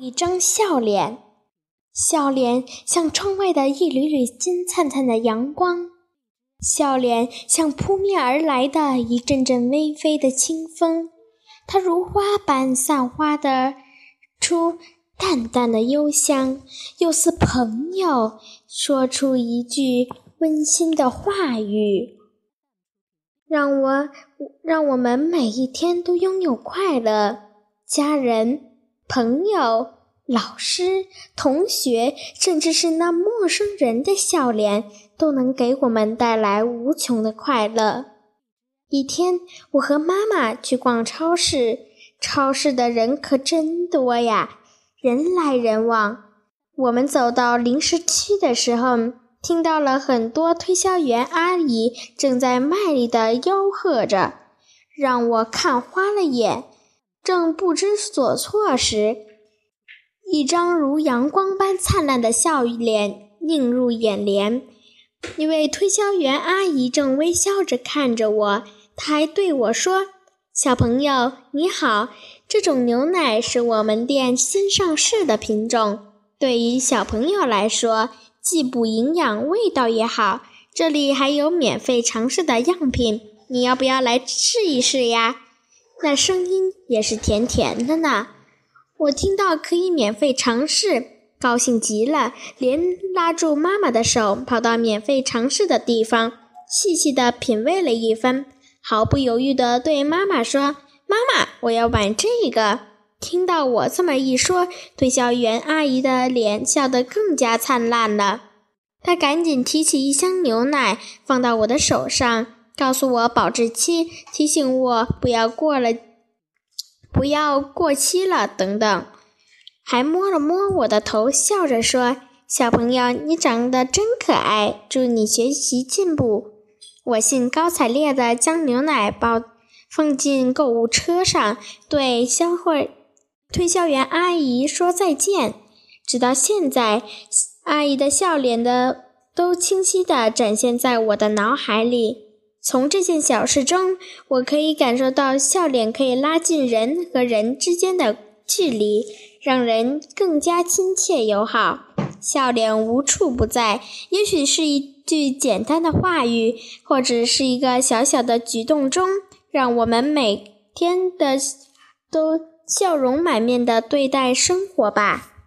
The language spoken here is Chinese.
一张笑脸，笑脸像窗外的一缕缕金灿灿的阳光，笑脸像扑面而来的一阵阵微微的清风，它如花般散发的出淡淡的幽香，又似朋友说出一句温馨的话语，让我让我们每一天都拥有快乐，家人。朋友、老师、同学，甚至是那陌生人的笑脸，都能给我们带来无穷的快乐。一天，我和妈妈去逛超市，超市的人可真多呀，人来人往。我们走到零食区的时候，听到了很多推销员阿姨正在卖力地吆喝着，让我看花了眼。正不知所措时，一张如阳光般灿烂的笑脸映入眼帘。一位推销员阿姨正微笑着看着我，她还对我说：“小朋友，你好，这种牛奶是我们店新上市的品种，对于小朋友来说，既补营养，味道也好。这里还有免费尝试的样品，你要不要来试一试呀？”那声音也是甜甜的呢。我听到可以免费尝试，高兴极了，连拉住妈妈的手，跑到免费尝试的地方，细细地品味了一番，毫不犹豫地对妈妈说：“妈妈，我要玩这个。”听到我这么一说，推销员阿姨的脸笑得更加灿烂了。她赶紧提起一箱牛奶，放到我的手上。告诉我保质期，提醒我不要过了，不要过期了等等，还摸了摸我的头，笑着说：“小朋友，你长得真可爱，祝你学习进步。”我兴高采烈地将牛奶包放进购物车上，对销货推销员阿姨说再见。直到现在，阿姨的笑脸的都清晰地展现在我的脑海里。从这件小事中，我可以感受到笑脸可以拉近人和人之间的距离，让人更加亲切友好。笑脸无处不在，也许是一句简单的话语，或者是一个小小的举动中，让我们每天的都笑容满面的对待生活吧。